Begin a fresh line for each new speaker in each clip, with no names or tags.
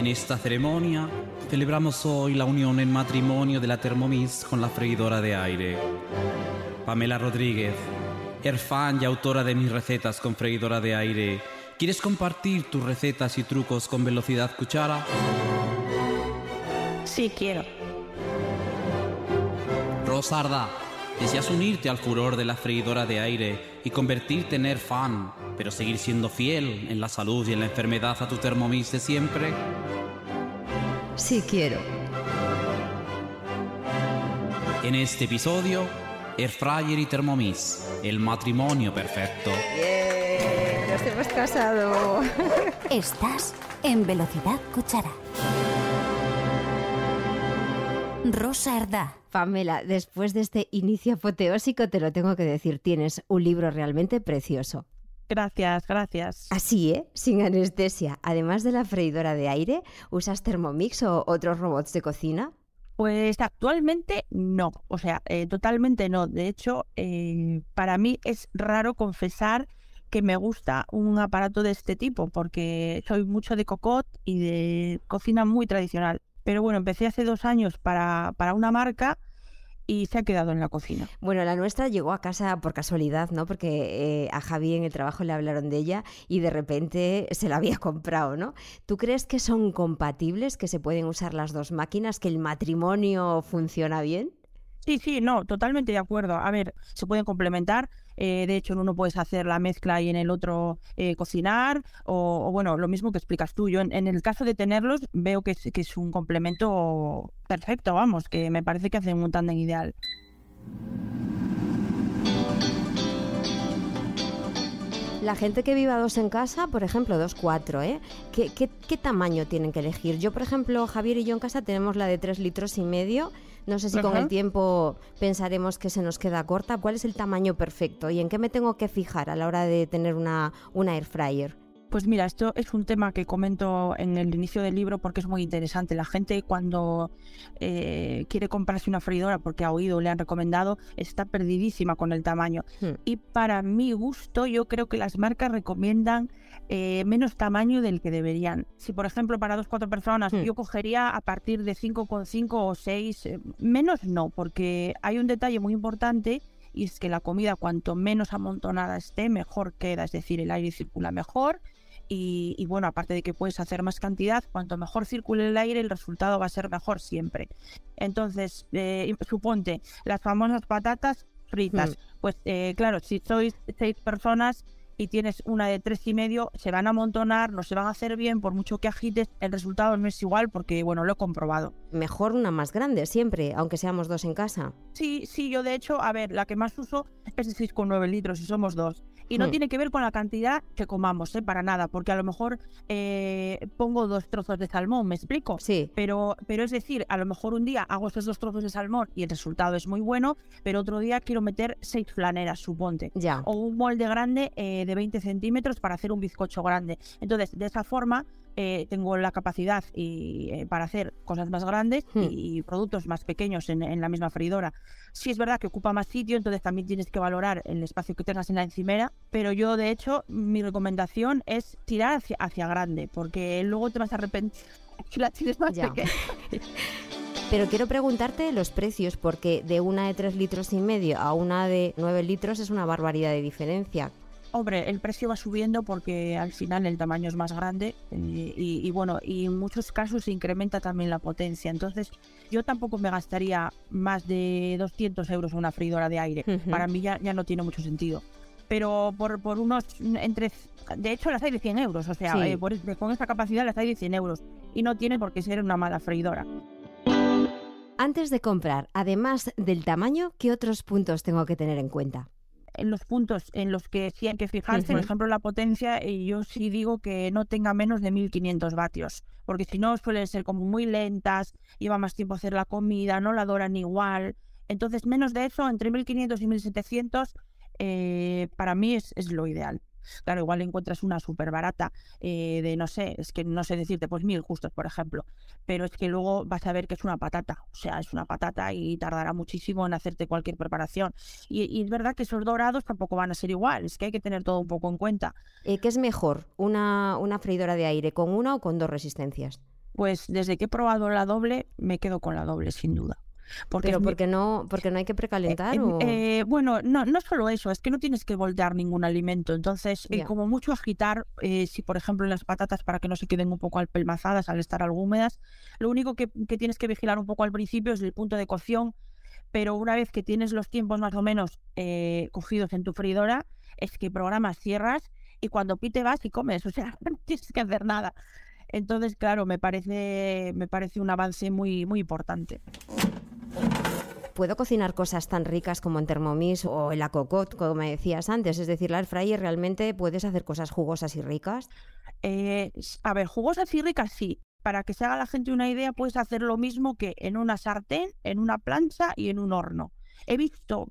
En esta ceremonia celebramos hoy la unión en matrimonio de la Thermomix con la freidora de aire. Pamela Rodríguez, fan y autora de mis recetas con freidora de aire, ¿quieres compartir tus recetas y trucos con velocidad cuchara?
Sí, quiero.
Rosarda, ¿deseas unirte al furor de la freidora de aire y convertirte en fan, pero seguir siendo fiel en la salud y en la enfermedad a tu Thermomix de siempre?
Sí, quiero.
En este episodio, Air Fryer y Thermomix, el matrimonio perfecto.
¡Bien! ¡Nos hemos casado!
Estás en Velocidad Cuchara. Rosa Ardá.
Pamela, después de este inicio apoteósico, te lo tengo que decir, tienes un libro realmente precioso.
Gracias, gracias.
Así, ¿eh? Sin anestesia. Además de la freidora de aire, ¿usas Thermomix o otros robots de cocina?
Pues actualmente no, o sea, eh, totalmente no. De hecho, eh, para mí es raro confesar que me gusta un aparato de este tipo, porque soy mucho de cocot y de cocina muy tradicional. Pero bueno, empecé hace dos años para, para una marca y se ha quedado en la cocina.
Bueno, la nuestra llegó a casa por casualidad, ¿no? Porque eh, a Javi en el trabajo le hablaron de ella y de repente se la había comprado, ¿no? ¿Tú crees que son compatibles, que se pueden usar las dos máquinas, que el matrimonio funciona bien?
Sí, sí, no, totalmente de acuerdo. A ver, se pueden complementar. Eh, de hecho, en uno puedes hacer la mezcla y en el otro eh, cocinar. O, bueno, lo mismo que explicas tú. Yo, en, el caso de tenerlos, veo que es, que es un complemento perfecto, vamos, que me parece que hacen un tándem ideal.
La gente que viva dos en casa, por ejemplo, dos, cuatro, ¿eh? ¿Qué, qué, tamaño tienen que elegir? Yo, por ejemplo, Javier y yo en casa tenemos la de tres litros y medio. No sé si con el tiempo pensaremos que se nos queda corta. ¿Cuál es el tamaño perfecto y en qué me tengo que fijar a la hora de tener una, una air fryer?
Pues mira, esto es un tema que comento en el inicio del libro porque es muy interesante. La gente cuando eh, quiere comprarse una freidora porque ha oído, le han recomendado, está perdidísima con el tamaño. Hmm. Y para mi gusto, yo creo que las marcas recomiendan eh, menos tamaño del que deberían. Si por ejemplo para dos cuatro personas hmm. yo cogería a partir de 5,5 o 6, eh, menos no, porque hay un detalle muy importante y es que la comida cuanto menos amontonada esté, mejor queda, es decir, el aire circula mejor y, bueno, aparte de que puedes hacer más cantidad, cuanto mejor circule el aire, el resultado va a ser mejor siempre. Entonces, eh, suponte, las famosas patatas fritas. Hmm. Pues eh, claro, si sois seis personas, y tienes una de tres y medio, se van a amontonar, no se van a hacer bien, por mucho que agites, el resultado no es igual porque, bueno, lo he comprobado.
Mejor una más grande siempre, aunque seamos dos en casa.
Sí, sí, yo de hecho, a ver, la que más uso es de 6,9 litros y somos dos. Y no hmm. tiene que ver con la cantidad que comamos, ¿eh? para nada, porque a lo mejor eh, pongo dos trozos de salmón, ¿me explico?
Sí.
Pero, pero es decir, a lo mejor un día hago esos dos trozos de salmón y el resultado es muy bueno, pero otro día quiero meter seis flaneras, suponte.
Ya.
O un molde grande eh, de 20 centímetros para hacer un bizcocho grande. Entonces, de esa forma, eh, tengo la capacidad y, eh, para hacer cosas más grandes hmm. y, productos más pequeños en, la misma freidora. Sí es verdad que ocupa más sitio, entonces también tienes que valorar el espacio que tengas en la encimera, pero yo de hecho mi recomendación es tirar hacia, hacia grande, porque luego te vas a arrepentir si la tienes más pequeña.
Pero quiero preguntarte los precios, porque de una de 3 litros y medio a una de 9 litros es una barbaridad de diferencia.
Hombre, el precio va subiendo porque al final el tamaño es más grande y, bueno, y en muchos casos se incrementa también la potencia. Entonces, yo tampoco me gastaría más de 200 euros en una freidora de aire. Para mí ya, ya no tiene mucho sentido. Pero por, por unos, entre, de hecho las hay de 100 euros, o sea, eh, con esta capacidad las hay de 100 euros y no tiene por qué ser una mala freidora.
Antes de comprar, además del tamaño, ¿qué otros puntos tengo que tener en cuenta?
En los puntos en los que sí hay que fijarse, por ejemplo, la potencia, y yo sí digo que no tenga menos de 1500 vatios, porque si no suelen ser como muy lentas, lleva más tiempo hacer la comida, no la doran igual. Entonces, menos de eso, entre 1500 y 1700, eh, para mí es, es lo ideal. Claro, igual encuentras una súper barata eh, de, no sé, es que no sé decirte, pues mil justos, por ejemplo, pero es que luego vas a ver que es una patata, o sea, es una patata y tardará muchísimo en hacerte cualquier preparación. Y, es verdad que esos dorados tampoco van a ser igual, es que hay que tener todo un poco en cuenta.
Eh, ¿Qué es mejor, una, una freidora de aire con una o con dos resistencias?
Pues desde que he probado la doble, me quedo con la doble, sin duda.
Porque Pero porque no, porque no hay que precalentar. Eh,
eh, bueno, no, no solo eso, es que no tienes que voltear ningún alimento. Entonces, eh, como mucho agitar, si por ejemplo las patatas para que no se queden un poco alpelmazadas al estar algo húmedas, lo único que, que tienes que vigilar un poco al principio es el punto de cocción. Pero una vez que tienes los tiempos más o menos cogidos en tu freidora, es que programas, cierras y cuando pite vas y comes. O sea, no tienes que hacer nada. Entonces, claro, me parece, me parece un avance muy, muy importante.
¿Puedo cocinar cosas tan ricas como en Thermomix o en la cocotte, como me decías antes? Es decir, la air realmente puedes hacer cosas jugosas y ricas.
Eh, a ver, jugosas y ricas sí. Para que se haga la gente una idea, puedes hacer lo mismo que en una sartén, en una plancha y en un horno. He visto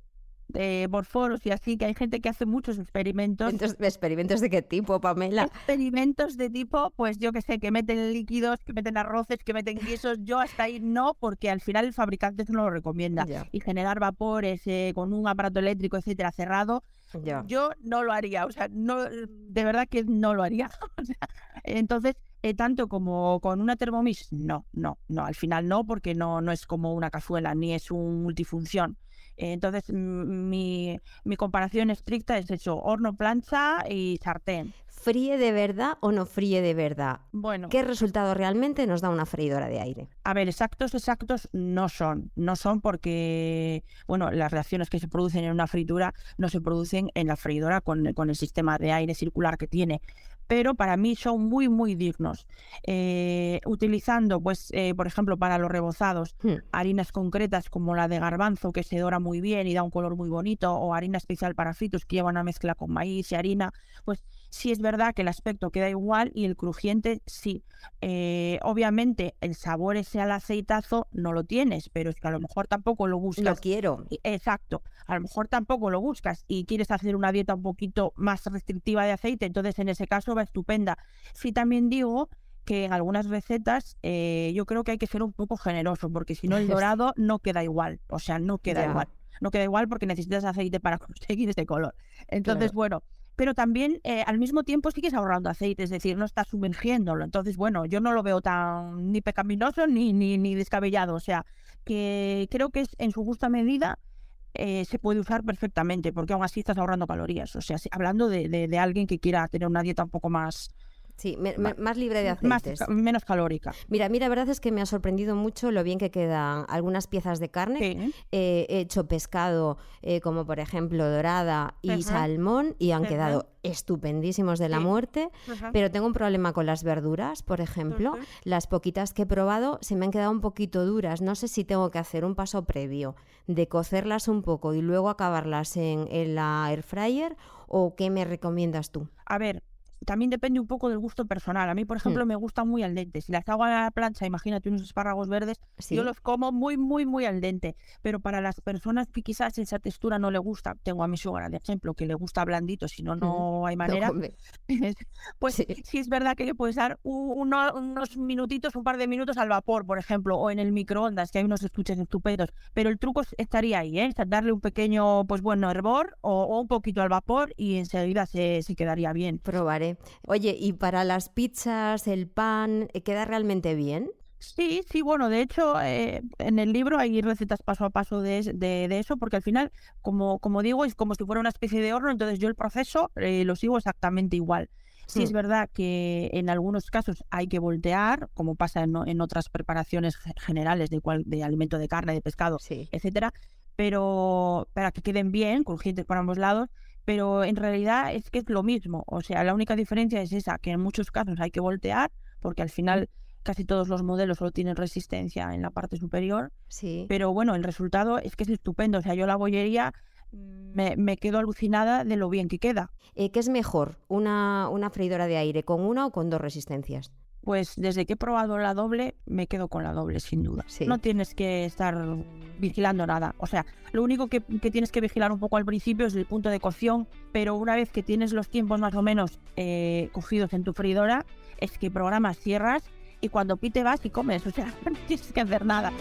de por foros y así, que hay gente que hace muchos experimentos.
¿Experimentos de qué tipo, Pamela?
Experimentos de tipo, pues yo que sé, que meten líquidos, que meten arroces, que meten quesos. Yo hasta ahí no, porque al final el fabricante no lo recomienda. Y generar vapores eh, con un aparato eléctrico, etcétera, cerrado, yo no lo haría. O sea, no, de verdad que no lo haría. entonces, eh, tanto como con una Thermomix, no, no, no. Al final no, porque no, no es como una cazuela, ni es un multifunción. Entonces, mi, mi comparación estricta es eso, horno, plancha y sartén.
¿Fríe de verdad o no fríe de verdad?
Bueno.
¿Qué resultado realmente nos da una freidora de aire?
A ver, exactos, exactos no son. No son porque, bueno, las reacciones que se producen en una fritura no se producen en la freidora con, con el sistema de aire circular que tiene pero para mí son muy, muy dignos. Eh, utilizando, pues, eh, por ejemplo, para los rebozados, hmm. harinas concretas como la de garbanzo, que se dora muy bien y da un color muy bonito, o harina especial para fritos, que lleva una mezcla con maíz y harina, pues sí es verdad que el aspecto queda igual y el crujiente sí. Eh, obviamente el sabor ese al aceitazo no lo tienes, pero es que a lo mejor tampoco lo buscas.
Lo quiero.
Exacto. A lo mejor tampoco lo buscas y quieres hacer una dieta un poquito más restrictiva de aceite, entonces en ese caso va estupenda. Sí también digo que en algunas recetas eh, yo creo que hay que ser un poco generoso, porque si no el dorado no queda igual, o sea, no queda igual. No queda igual porque necesitas aceite para conseguir ese color. Entonces, bueno, pero también eh, al mismo tiempo sigues ahorrando aceite, es decir, no estás sumergiéndolo. Entonces, bueno, yo no lo veo tan ni pecaminoso ni, ni, ni descabellado. O sea, que creo que es en su justa medida eh, se puede usar perfectamente, porque aún así estás ahorrando calorías. O sea, hablando de, de, alguien que quiera tener una dieta un poco más,
Sí, más libre de aceites.
menos calórica.
Mira, mira, la verdad es que me ha sorprendido mucho lo bien que quedan algunas piezas de carne. Eh, he hecho pescado, eh, como por ejemplo dorada y salmón, y han quedado estupendísimos de la muerte. Pero tengo un problema con las verduras, por ejemplo. Las poquitas que he probado se me han quedado un poquito duras. No sé si tengo que hacer un paso previo de cocerlas un poco y luego acabarlas en, en la air fryer o qué me recomiendas tú.
A ver, también depende un poco del gusto personal. A mí, por hmm. ejemplo, me gustan muy al dente. Si las hago a la plancha, imagínate unos espárragos verdes, yo los como muy, muy, muy al dente. Pero para las personas que quizás esa textura no le gusta, tengo a mi suegra, de ejemplo, que le gusta blandito, si no, no hay manera. pues sí. es verdad que le puedes dar unos minutitos, un par de minutos al vapor, por ejemplo, o en el microondas, que hay unos estuches estupendos. Pero el truco estaría ahí, ¿eh? darle un pequeño, pues bueno, hervor o, un poquito al vapor y enseguida se, se quedaría bien.
Probaré. Oye, ¿y para las pizzas, el pan, eh, queda realmente bien?
Sí, sí, bueno, de hecho, eh, en el libro hay recetas paso a paso de, eso, porque al final, como, como digo, es como si fuera una especie de horno, entonces yo el proceso eh, lo sigo exactamente igual. Sí es hmm. verdad que en algunos casos hay que voltear, como pasa en, otras preparaciones generales de, cual, de alimento de carne, de pescado, etcétera, pero para que queden bien, crujientes por ambos lados, pero en realidad es que es lo mismo. O sea, la única diferencia es esa, que en muchos casos hay que voltear, porque al final casi todos los modelos solo tienen resistencia en la parte superior.
Sí.
Pero bueno, el resultado es que es estupendo. O sea, yo la bollería me, me quedo alucinada de lo bien que queda.
Eh, ¿Qué es mejor, una, una freidora de aire con una o con dos resistencias?
Pues desde que he probado la doble, me quedo con la doble, sin duda. No tienes que estar vigilando nada. O sea, lo único que, tienes que vigilar un poco al principio es el punto de cocción, pero una vez que tienes los tiempos más o menos eh, cogidos en tu freidora, es que programas, cierras y cuando pite vas y comes. O sea, no tienes que hacer nada.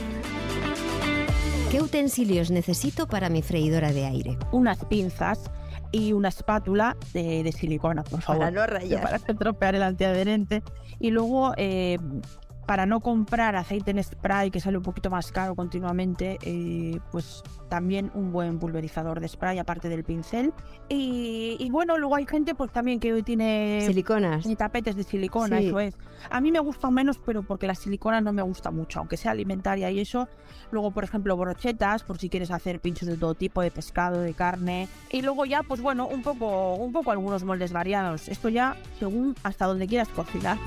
¿Qué utensilios necesito para mi freidora de aire?
Unas pinzas y una espátula de, de silicona, por favor.
Para no rayar.
Para estropear el antiadherente. Y luego, eh, para no comprar aceite en spray que sale un poquito más caro continuamente, eh, pues también un buen pulverizador de spray aparte del pincel. Y, bueno, luego hay gente pues también que hoy tiene
siliconas
y tapetes de silicona, eso es. A mí me gusta menos, pero porque la silicona no me gusta mucho, aunque sea alimentaria y eso. Luego, por ejemplo, brochetas, por si quieres hacer pinchos de todo tipo, de pescado, de carne. Y luego ya, pues bueno, un poco, un poco algunos moldes variados. Esto ya según hasta donde quieras cocinar.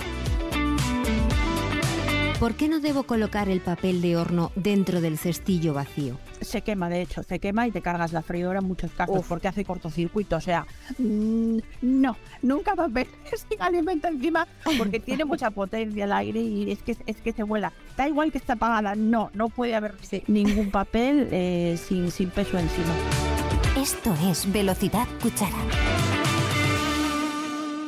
¿Por qué no debo colocar el papel de horno dentro del cestillo vacío?
Se quema, de hecho, se quema y te cargas la freidora en muchos casos porque hace cortocircuito. O sea, mm, no, nunca papel sin alimento encima porque tiene mucha potencia el aire y es que, es que se vuela. Da igual que está apagada, no, no puede haber ningún papel eh, sin, sin peso encima.
Esto es Velocidad Cuchara.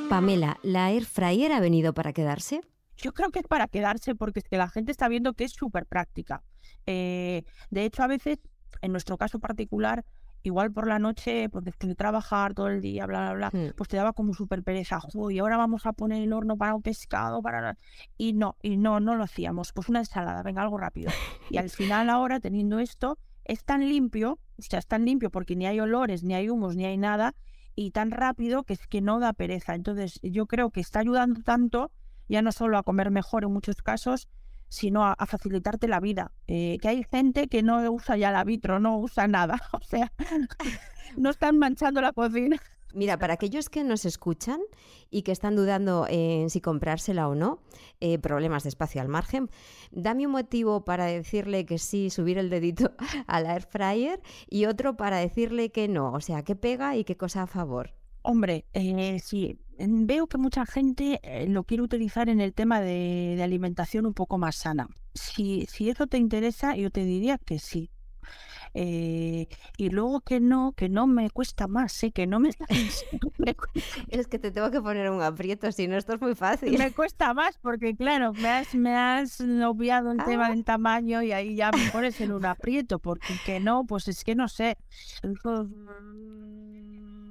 Pamela, ¿la air fryer ha venido para quedarse?
Yo creo que es para quedarse porque es que la gente está viendo que es súper práctica. Eh, de hecho, a veces, en nuestro caso particular, igual por la noche, pues después de trabajar todo el día, bla, bla, bla, hmm. pues te daba como súper pereza. y ahora vamos a poner el horno para un pescado, para... Y no, y no, no lo hacíamos. Pues una ensalada, venga, algo rápido. Y al final ahora, teniendo esto, es tan limpio, o sea, es tan limpio porque ni hay olores, ni hay humos, ni hay nada, y tan rápido que es que no da pereza. Entonces, yo creo que está ayudando tanto ya no solo a comer mejor en muchos casos, sino a, facilitarte la vida. Eh, que hay gente que no usa ya la vitro, no usa nada, o sea, no están manchando la cocina.
Mira, para aquellos que nos escuchan y que están dudando en si comprársela o no, eh, problemas de espacio al margen, dame un motivo para decirle que sí, subir el dedito a la air fryer y otro para decirle que no, o sea, qué pega y qué cosa a favor.
Hombre, eh, sí, veo que mucha gente eh, lo quiere utilizar en el tema de, alimentación un poco más sana. Si, si eso te interesa, yo te diría que sí. Eh, y luego que no, que no me cuesta más, ¿eh? que no me...
es que te tengo que poner un aprieto, si no esto es muy fácil.
Me cuesta más porque, claro, me has, me has obviado el tema ah. del tamaño y ahí ya me pones en un aprieto, porque que no, pues es que no sé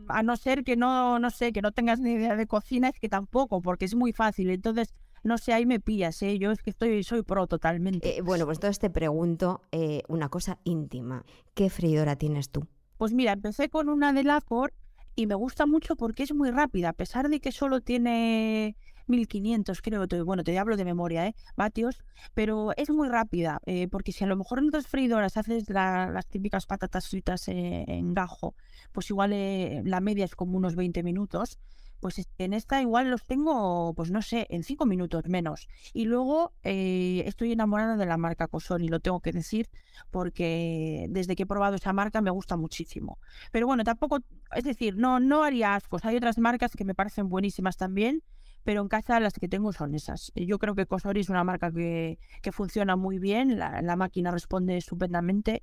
a no ser que no, no sé, que no tengas ni idea de cocina, es que tampoco, porque es muy fácil. Entonces, no sé, ahí me pillas, ¿eh? Yo es que estoy, soy pro totalmente.
Eh, bueno, pues entonces te pregunto eh, una cosa íntima. ¿Qué freidora tienes tú?
Pues mira, empecé con una de Lacor y me gusta mucho porque es muy rápida, a pesar de que solo tiene 1500, creo, bueno, te hablo de memoria, ¿eh? Vatios, pero es muy rápida, eh, porque si a lo mejor en otras freidoras haces las típicas patatas fritas eh, en gajo, pues igual eh, la media es como unos 20 minutos, pues en esta igual los tengo, pues no sé, en 5 minutos menos. Y luego estoy enamorada de la marca Cosoni, lo tengo que decir, porque desde que he probado esa marca me gusta muchísimo. Pero bueno, tampoco, es decir, no, no haría ascos. Hay otras marcas que me parecen buenísimas también, pero en casa las que tengo son esas. Yo creo que Cosori es una marca que, funciona muy bien, la, máquina responde estupendamente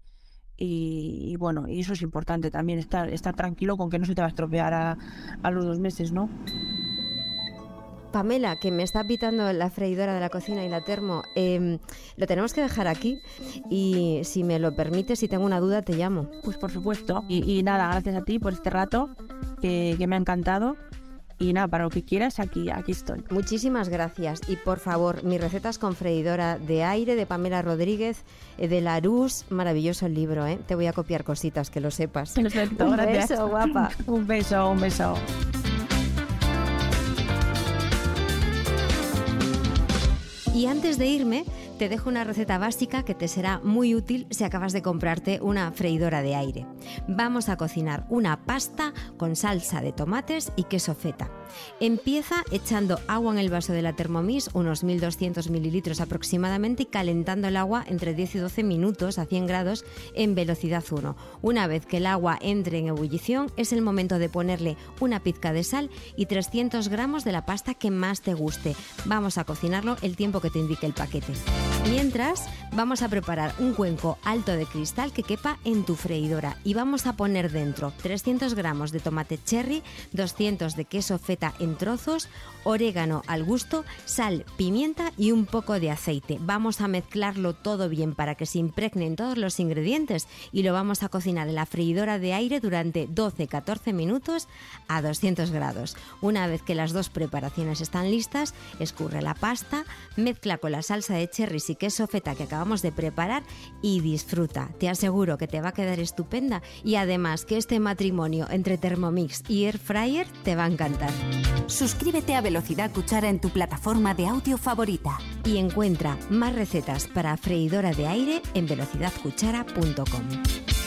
y, bueno, y eso es importante también, estar, estar tranquilo con que no se te va a estropear a, los dos meses, ¿no?
Pamela, que me está pitando la freidora de la cocina y la termo, em, lo tenemos que dejar aquí y si me lo permites, si tengo una duda, te llamo.
Pues por supuesto. Y, nada, gracias a ti por este rato que, que me ha encantado y nada, para lo que quieras, aquí, aquí estoy.
Muchísimas gracias. Y por favor, mis recetas con freidora de aire de Pamela Rodríguez, eh, de Larus, maravilloso el libro, ¿eh? Te voy a copiar cositas, que lo sepas.
Perfecto,
un
beso,
guapa.
un beso, un beso.
Y antes de irme, te dejo una receta básica que te será muy útil si acabas de comprarte una freidora de aire. Vamos a cocinar una pasta con salsa de tomates y queso feta. Empieza echando agua en el vaso de la Thermomix, unos 1200 mililitros aproximadamente, y calentando el agua entre 10 y 12 minutos a 100 grados en velocidad 1. Una vez que el agua entre en ebullición, es el momento de ponerle una pizca de sal y 300 gramos de la pasta que más te guste. Vamos a cocinarlo el tiempo que te indique el paquete. Mientras, vamos a preparar un cuenco alto de cristal que quepa en tu freidora y vamos a poner dentro 300 gramos de tomate cherry, 200 de queso feta en trozos, orégano al gusto, sal, pimienta y un poco de aceite. Vamos a mezclarlo todo bien para que se impregnen todos los ingredientes y lo vamos a cocinar en la freidora de aire durante 12-14 minutos a 200 grados. Una vez que las dos preparaciones están listas, escurre la pasta, mezcla con la salsa de cherry queso feta que acabamos de preparar y disfruta. Te aseguro que te va a quedar estupenda y además que este matrimonio entre Thermomix y Air Fryer te va a encantar.
Suscríbete a Velocidad Cuchara en tu plataforma de audio favorita.
Y encuentra más recetas para freidora de aire en velocidadcuchara.com.